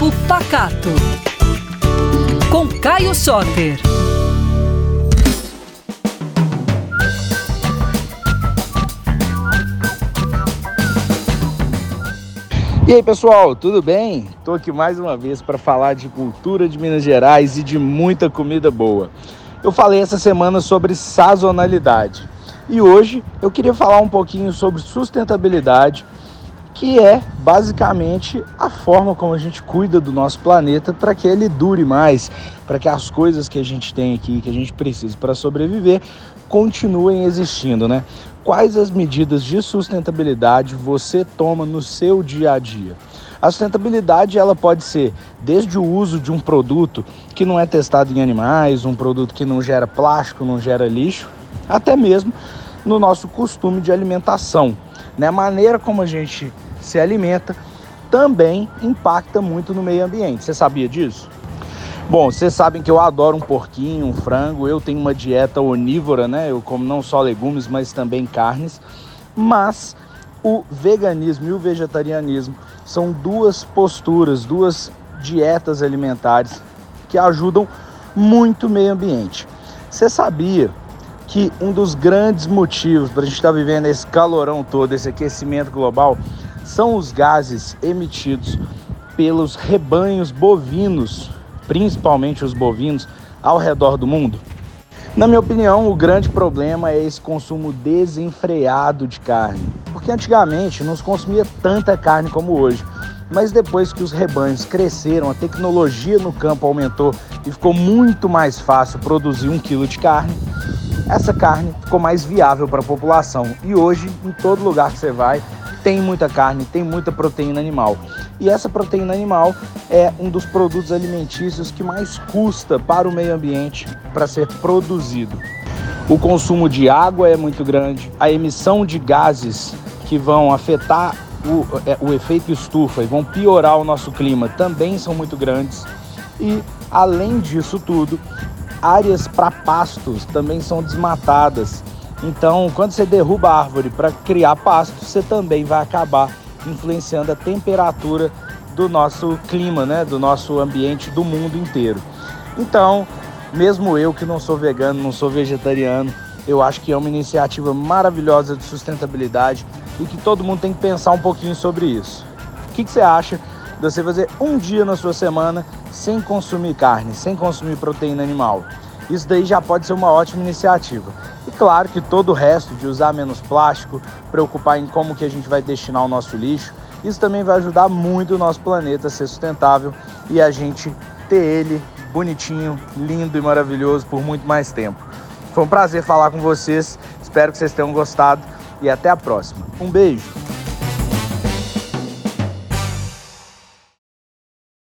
Papo Pacato. Com Caio Soter. E aí pessoal, tudo bem? Estou aqui mais uma vez para falar de cultura de Minas Gerais e de muita comida boa. Eu falei essa semana sobre sazonalidade e hoje eu queria falar um pouquinho sobre sustentabilidade, que é basicamente a forma como a gente cuida do nosso planeta para que ele dure mais, para que as coisas que a gente tem aqui, que a gente precisa para sobreviver, continuem existindo, né? Quais as medidas de sustentabilidade você toma no seu dia a dia? A sustentabilidade ela pode ser desde o uso de um produto que não é testado em animais, um produto que não gera plástico, não gera lixo, até mesmo no nosso costume de alimentação. Né? A maneira como a gente se alimenta também impacta muito no meio ambiente. Você sabia disso? Bom, vocês sabem que eu adoro um porquinho, um frango. Eu tenho uma dieta onívora, né? Eu como não só legumes, mas também carnes. Mas o veganismo e o vegetarianismo são duas posturas, duas dietas alimentares que ajudam muito o meio ambiente. Você sabia que um dos grandes motivos para a gente estar tá vivendo esse calorão todo, esse aquecimento global, são os gases emitidos pelos rebanhos bovinos principalmente os bovinos, ao redor do mundo? Na minha opinião, o grande problema é esse consumo desenfreado de carne. Porque antigamente não se consumia tanta carne como hoje. Mas depois que os rebanhos cresceram, a tecnologia no campo aumentou e ficou muito mais fácil produzir um quilo de carne, essa carne ficou mais viável para a população. E hoje, em todo lugar que você vai, tem muita carne, tem muita proteína animal. E essa proteína animal é um dos produtos alimentícios que mais custa para o meio ambiente para ser produzido. O consumo de água é muito grande, a emissão de gases que vão afetar o, é, o efeito estufa e vão piorar o nosso clima também são muito grandes. E além disso tudo, áreas para pastos também são desmatadas então, quando você derruba a árvore para criar pasto, você também vai acabar influenciando a temperatura do nosso clima, né, do nosso ambiente do mundo inteiro. Então, mesmo eu que não sou vegano, não sou vegetariano, eu acho que é uma iniciativa maravilhosa de sustentabilidade e que todo mundo tem que pensar um pouquinho sobre isso. O que, que você acha de você fazer um dia na sua semana sem consumir carne, sem consumir proteína animal? Isso daí já pode ser uma ótima iniciativa. E claro que todo o resto de usar menos plástico, preocupar em como que a gente vai destinar o nosso lixo, isso também vai ajudar muito o nosso planeta a ser sustentável e a gente ter ele bonitinho, lindo e maravilhoso por muito mais tempo. Foi um prazer falar com vocês, espero que vocês tenham gostado e até a próxima. Um beijo!